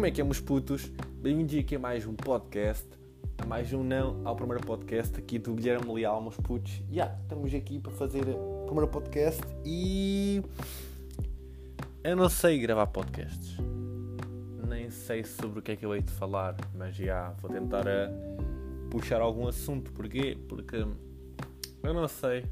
Como é que é, meus putos? Bem-vindos aqui a mais um podcast, a mais um não ao primeiro podcast aqui do Guilherme Leal, meus putos. Já, yeah, estamos aqui para fazer o primeiro podcast e. Eu não sei gravar podcasts. Nem sei sobre o que é que eu hei de falar, mas já yeah, vou tentar a eh, puxar algum assunto. Porquê? Porque eu não sei.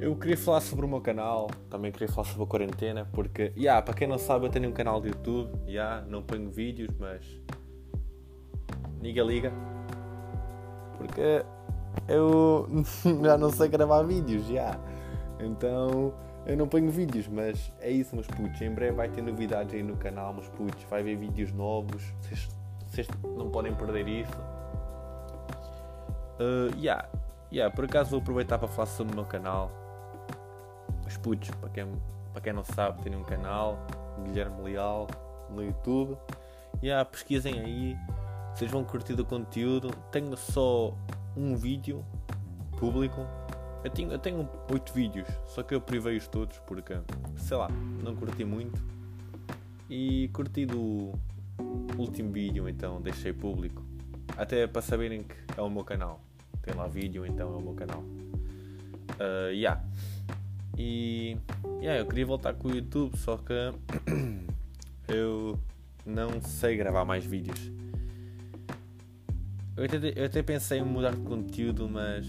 Eu queria falar sobre o meu canal, também queria falar sobre a quarentena, porque, yeah, para quem não sabe, eu tenho um canal de YouTube, yeah, não ponho vídeos, mas. Liga, liga. Porque eu já não sei gravar vídeos, já. Yeah. Então eu não ponho vídeos, mas é isso, meus putos. Em breve vai ter novidades aí no canal, meus putos. Vai haver vídeos novos, vocês, não podem perder isso. Uh, yeah. Yeah, por acaso vou aproveitar para falar sobre o meu canal os putos, para quem, para quem não sabe, tenho um canal, Guilherme Leal, no YouTube. E yeah, pesquisem aí, vocês vão curtir o conteúdo. Tenho só um vídeo público. Eu tenho, eu tenho 8 vídeos, só que eu privei-os todos porque, sei lá, não curti muito. E curti do último vídeo, então deixei público. Até para saberem que é o meu canal. Tem lá vídeo, então é o meu canal. Uh, yeah. E yeah, eu queria voltar com o YouTube, só que eu não sei gravar mais vídeos. Eu até, eu até pensei em mudar de conteúdo, mas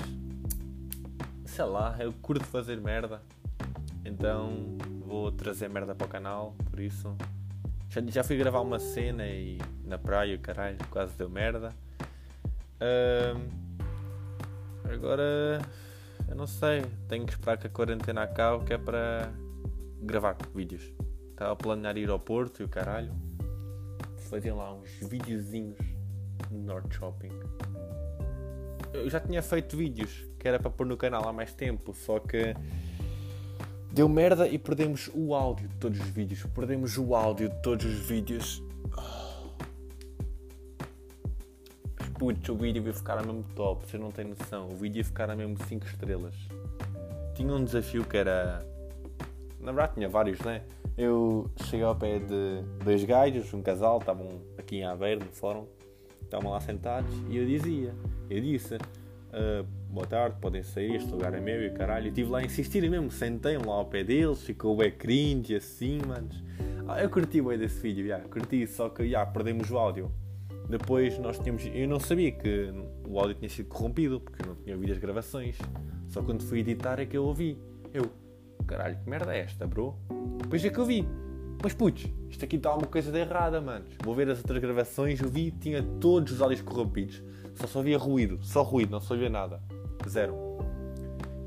sei lá, eu curto fazer merda. Então vou trazer merda para o canal, por isso. Já, já fui gravar uma cena e na praia, caralho, quase deu merda. Um, agora eu não sei, tenho que esperar que a quarentena acabe, que é para gravar vídeos. Estava a planear ir ao Porto e o caralho. Fazer lá uns videozinhos no North Shopping. Eu já tinha feito vídeos que era para pôr no canal há mais tempo, só que deu merda e perdemos o áudio de todos os vídeos. Perdemos o áudio de todos os vídeos putz, o vídeo ia ficar a mesmo top, vocês não têm noção, o vídeo ia ficar a mesmo 5 estrelas. Tinha um desafio que era. Na verdade tinha vários, né? Eu cheguei ao pé de dois gajos, um casal, estavam aqui em Aveiro, no fórum, estavam lá sentados e eu dizia, eu disse, uh, boa tarde, podem sair, este lugar é meu e caralho. Eu estive lá a insistir mesmo, sentei-me lá ao pé deles, ficou bem cringe assim, manos. Ah, eu curti bem desse vídeo, já, curti, só que já, perdemos o áudio. Depois nós tínhamos. Eu não sabia que o áudio tinha sido corrompido, porque eu não tinha ouvido as gravações. Só quando fui editar é que eu ouvi. Eu, caralho, que merda é esta, bro? Depois é que eu vi. Mas putz, isto aqui está alguma coisa de errada, mano. Vou ver as outras gravações, eu vi, tinha todos os áudios corrompidos. Só só ruído, só ruído, não só nada. Zero.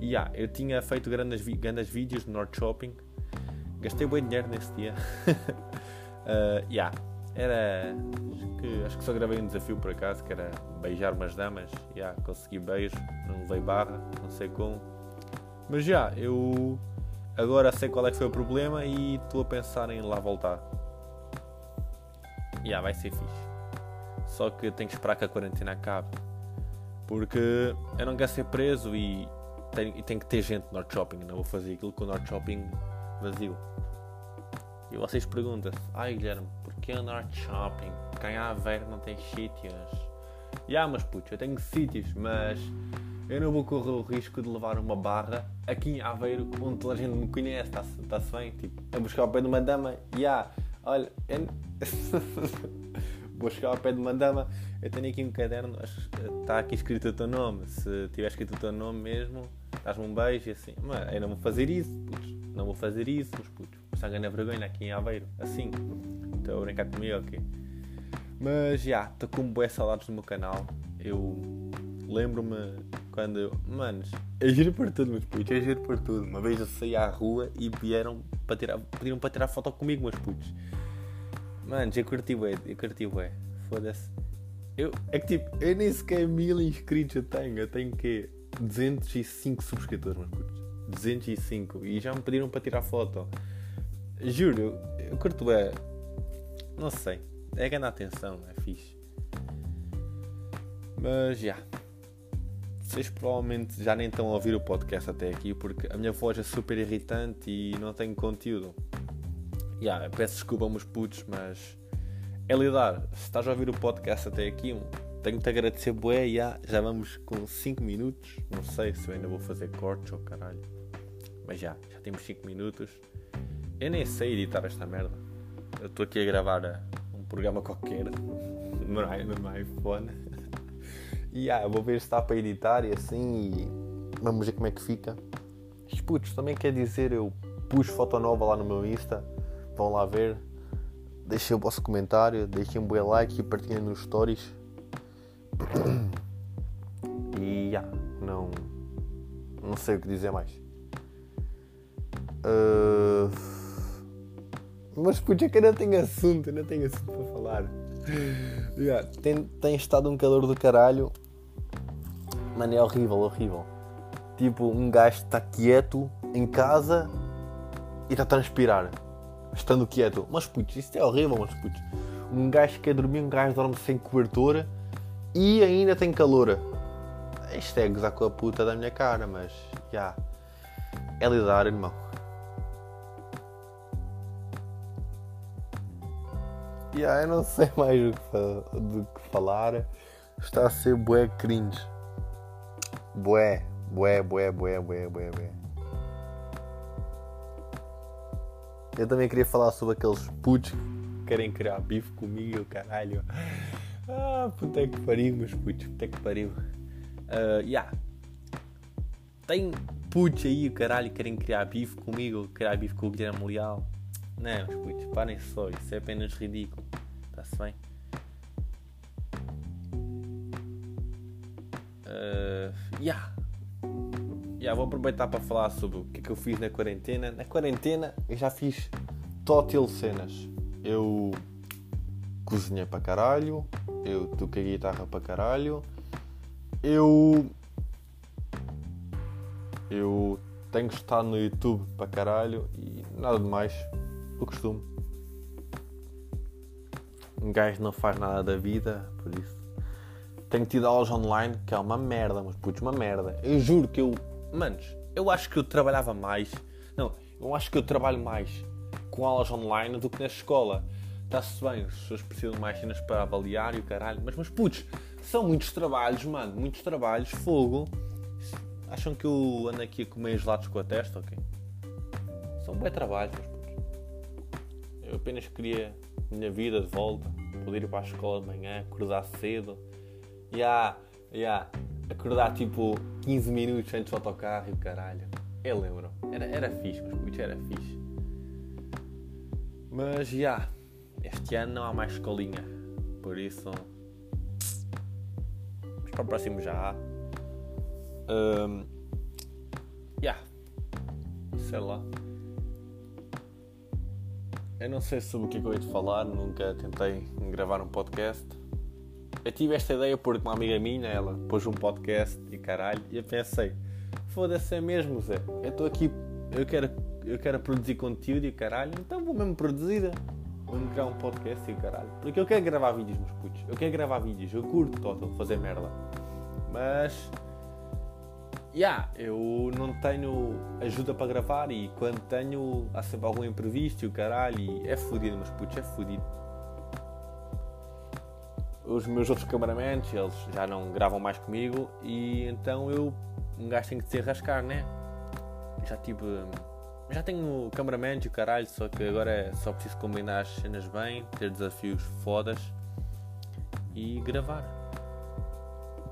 E yeah, eu tinha feito grandes, grandes vídeos no North Shopping. Gastei bem dinheiro nesse dia. uh, yeah era. Acho que, acho que só gravei um desafio por acaso, que era beijar umas damas. Já, yeah, consegui beijo, não levei barra, não sei como. Mas já, yeah, eu agora sei qual é que foi o problema e estou a pensar em lá voltar. Já, yeah, vai ser fixe. Só que tenho que esperar que a quarentena acabe. Porque eu não quero ser preso e tenho, e tenho que ter gente no North Shopping. Não vou fazer aquilo com o North Shopping vazio. E vocês perguntam-se, ai Guilherme, porquê o North Shopping? Quem há Aveiro não tem sítios? E há, mas putz, eu tenho sítios, mas eu não vou correr o risco de levar uma barra aqui em Aveiro, onde toda a gente me conhece, está-se tá bem? Tipo, a buscar ao pé de uma dama, e yeah, olha, eu... vou chegar ao pé de uma dama, eu tenho aqui um caderno, está aqui escrito o teu nome, se tiver escrito o teu nome mesmo, dás-me um beijo e assim, mas eu não vou fazer isso, putz, não vou fazer isso, mas putz, passar ganha vergonha aqui em Aveiro, assim, estou a brincar comigo, ok? Mas já, estou com boas saudades no meu canal, eu lembro-me quando, manos, é giro por tudo, meus putos, é giro por tudo, uma vez eu saí à rua e vieram para tirar, pediram para tirar foto comigo, meus putos, manos, eu curti bué, eu curti bué, foda-se, eu, é que tipo, eu nem sequer mil inscritos eu tenho, eu tenho que 205 subscritores, meus putos. 205 e já me pediram para tirar foto. Juro, eu curto é. Não sei. É ganhar atenção, é fixe. Mas já. Vocês provavelmente já nem estão a ouvir o podcast até aqui porque a minha voz é super irritante e não tenho conteúdo. Já, peço desculpa, meus putos, mas é lidar. Se estás a ouvir o podcast até aqui, tenho-te a agradecer, bué, já, já vamos com 5 minutos. Não sei se eu ainda vou fazer cortes ou caralho. Mas já, já temos 5 minutos. Eu nem sei editar esta merda. Eu estou aqui a gravar eh, um programa qualquer no meu iPhone. E yeah, vou ver se está para editar e assim e vamos ver como é que fica. Putos, também quer dizer, eu pus foto nova lá no meu Insta. Vão lá ver. Deixem o vosso comentário, deixem um bom like e partilhem nos stories. E yeah, não. Não sei o que dizer mais. Uh, mas puxa que não tenho assunto, não tenho assunto para falar. Yeah, tem, tem estado um calor do caralho. Mano, é horrível, horrível. Tipo, um gajo está quieto em casa e está a transpirar. Estando quieto. Mas putz, isso é horrível, mas putz. Um gajo quer dormir, um gajo dorme sem cobertura e ainda tem calor. Isto é gozar com a puta da minha cara, mas já. Yeah. É lidar, irmão. Yeah, eu não sei mais do que, do que falar. Está a ser bué cringe. Bué, bué, bué, bué, bué, bué, bué. Eu também queria falar sobre aqueles putos que querem criar bife comigo, caralho. Ah, puta que pariu, meus putos, puta que pariu. Uh, yeah. Tem putos aí, caralho, que querem criar bife comigo, criar bife com o Guilherme Leal. Não, meus putos, parem só, isso é apenas ridículo. Está-se bem? Uh, yeah. Yeah, vou aproveitar para falar sobre o que é que eu fiz na quarentena. Na quarentena eu já fiz total cenas. Eu cozinhei para caralho, eu toquei guitarra para caralho, eu. Eu tenho estado no YouTube para caralho e nada de mais. O costume. Um gajo não faz nada da vida, por isso tenho tido aulas online que é uma merda, mas putz, uma merda. Eu juro que eu. Manos, eu acho que eu trabalhava mais. Não, eu acho que eu trabalho mais com aulas online do que na escola. Está-se bem, as pessoas precisam mais cenas para avaliar e o caralho. Mas, mas putz, são muitos trabalhos, mano. Muitos trabalhos, fogo. Acham que eu ando aqui a comer gelados com a testa, ok? São bem trabalhos. Eu apenas queria minha vida de volta. Poder ir para a escola de manhã, acordar cedo Yeah, yeah. Acordar tipo 15 minutos antes do autocarro e o caralho. Eu lembro. Era, era fixe, mas era fixe. Mas já. Yeah, este ano não há mais escolinha. Por isso. Mas para o próximo já há. Um, yeah. Sei lá. Eu não sei sobre o que é que eu ia te falar, nunca tentei gravar um podcast eu tive esta ideia porque uma amiga minha, ela pôs um podcast e caralho, e eu pensei, foda-se é mesmo, Zé. Eu estou aqui, eu quero, eu quero produzir conteúdo e caralho, então vou mesmo produzir. Vou-me criar um podcast e caralho. Porque eu quero gravar vídeos, meus putos. Eu quero gravar vídeos, eu curto total fazer merda. Mas. Yeah, eu não tenho ajuda para gravar e quando tenho há sempre algum imprevisto e o caralho e é fodido, meus putos, é fodido os meus outros cameramans, eles já não gravam mais comigo e então eu, um gajo tem que se rascar, né? Já tive. Já tenho cameraman e o caralho, só que agora é só preciso combinar as cenas bem, ter desafios fodas e gravar.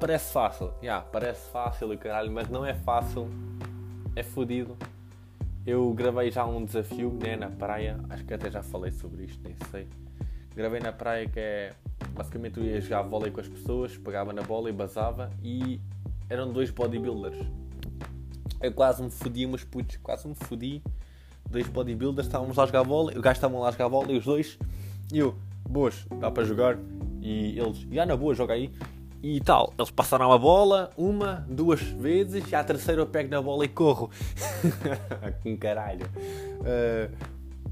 Parece fácil, já, yeah, parece fácil e caralho, mas não é fácil, é fodido. Eu gravei já um desafio né, na praia, acho que até já falei sobre isto, nem sei. Gravei na praia que é basicamente eu ia jogar vôlei com as pessoas, pegava na bola e basava e eram dois bodybuilders. Eu quase me fodi, mas putz, quase me fodi. Dois bodybuilders, estávamos lá a jogar bola, o gajo estavam lá a jogar e os dois, e eu, boas, dá para jogar. E eles, já na boa, joga aí. E tal, eles passaram a bola uma, duas vezes, e à terceira eu pego na bola e corro. Com caralho. Uh,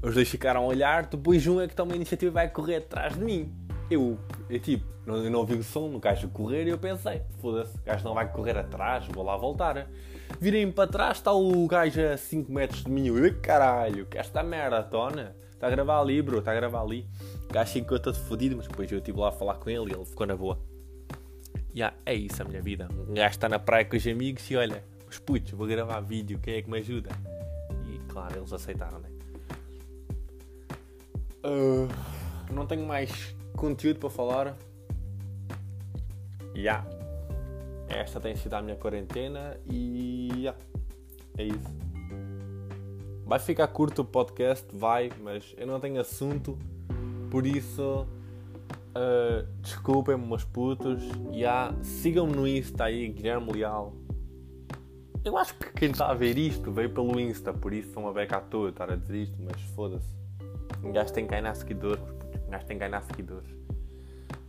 os dois ficaram a olhar, depois um é que toma a iniciativa e vai correr atrás de mim eu, E tipo, não, eu não ouvi o som do gajo correr e eu pensei, foda-se, o gajo não vai correr atrás, vou lá voltar. Virei-me para trás, está o gajo a 5 metros de mim. Eu, caralho, que esta maratona. Está a gravar ali, bro, está a gravar ali. O gajo ficou todo fodido, mas depois eu estive lá a falar com ele e ele ficou na boa. Yeah, é isso a minha vida. Um gajo está na praia com os amigos e olha, os putos, vou gravar vídeo, quem é que me ajuda? E claro, eles aceitaram, né? Uh, não tenho mais conteúdo para falar. Yeah. Esta tem sido a minha quarentena e yeah. é isso. Vai ficar curto o podcast, vai, mas eu não tenho assunto, por isso uh, desculpem-me, meus putos. Yeah. Sigam-me no Insta aí, Guilherme Leal. Eu acho que quem está a ver isto veio pelo Insta, por isso são uma beca à toa estar a dizer isto, mas foda-se. Um gajo tem que ganhar seguidores, um gajo tem que ganhar seguidores.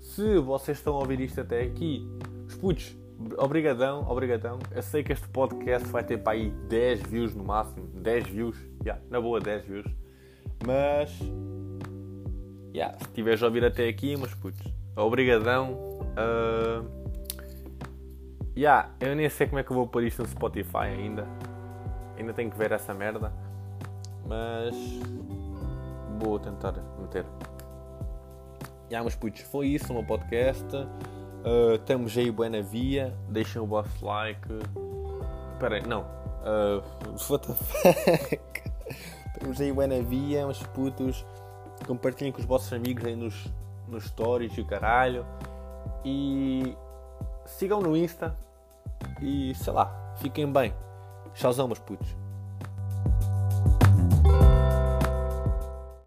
Se vocês estão a ouvir isto até aqui, os putos, obrigadão, obrigadão. Eu sei que este podcast vai ter para aí 10 views no máximo, 10 views, yeah, na boa 10 views. Mas, yeah, se estiveres a ouvir até aqui, meus putos, obrigadão. Uh, yeah, eu nem sei como é que eu vou pôr isto no Spotify ainda. Ainda tenho que ver essa merda. Mas vou tentar meter. Yeah, meus putos, foi isso o meu podcast. Uh, estamos aí bué na via. Deixem o vosso like. Espera aí, não. Uh, what the fuck? estamos aí bué na via, putos. Compartilhem com os vossos amigos aí nos, nos stories e o caralho. E sigam no Insta. E sei lá, fiquem bem. Tchauzão, meus putos.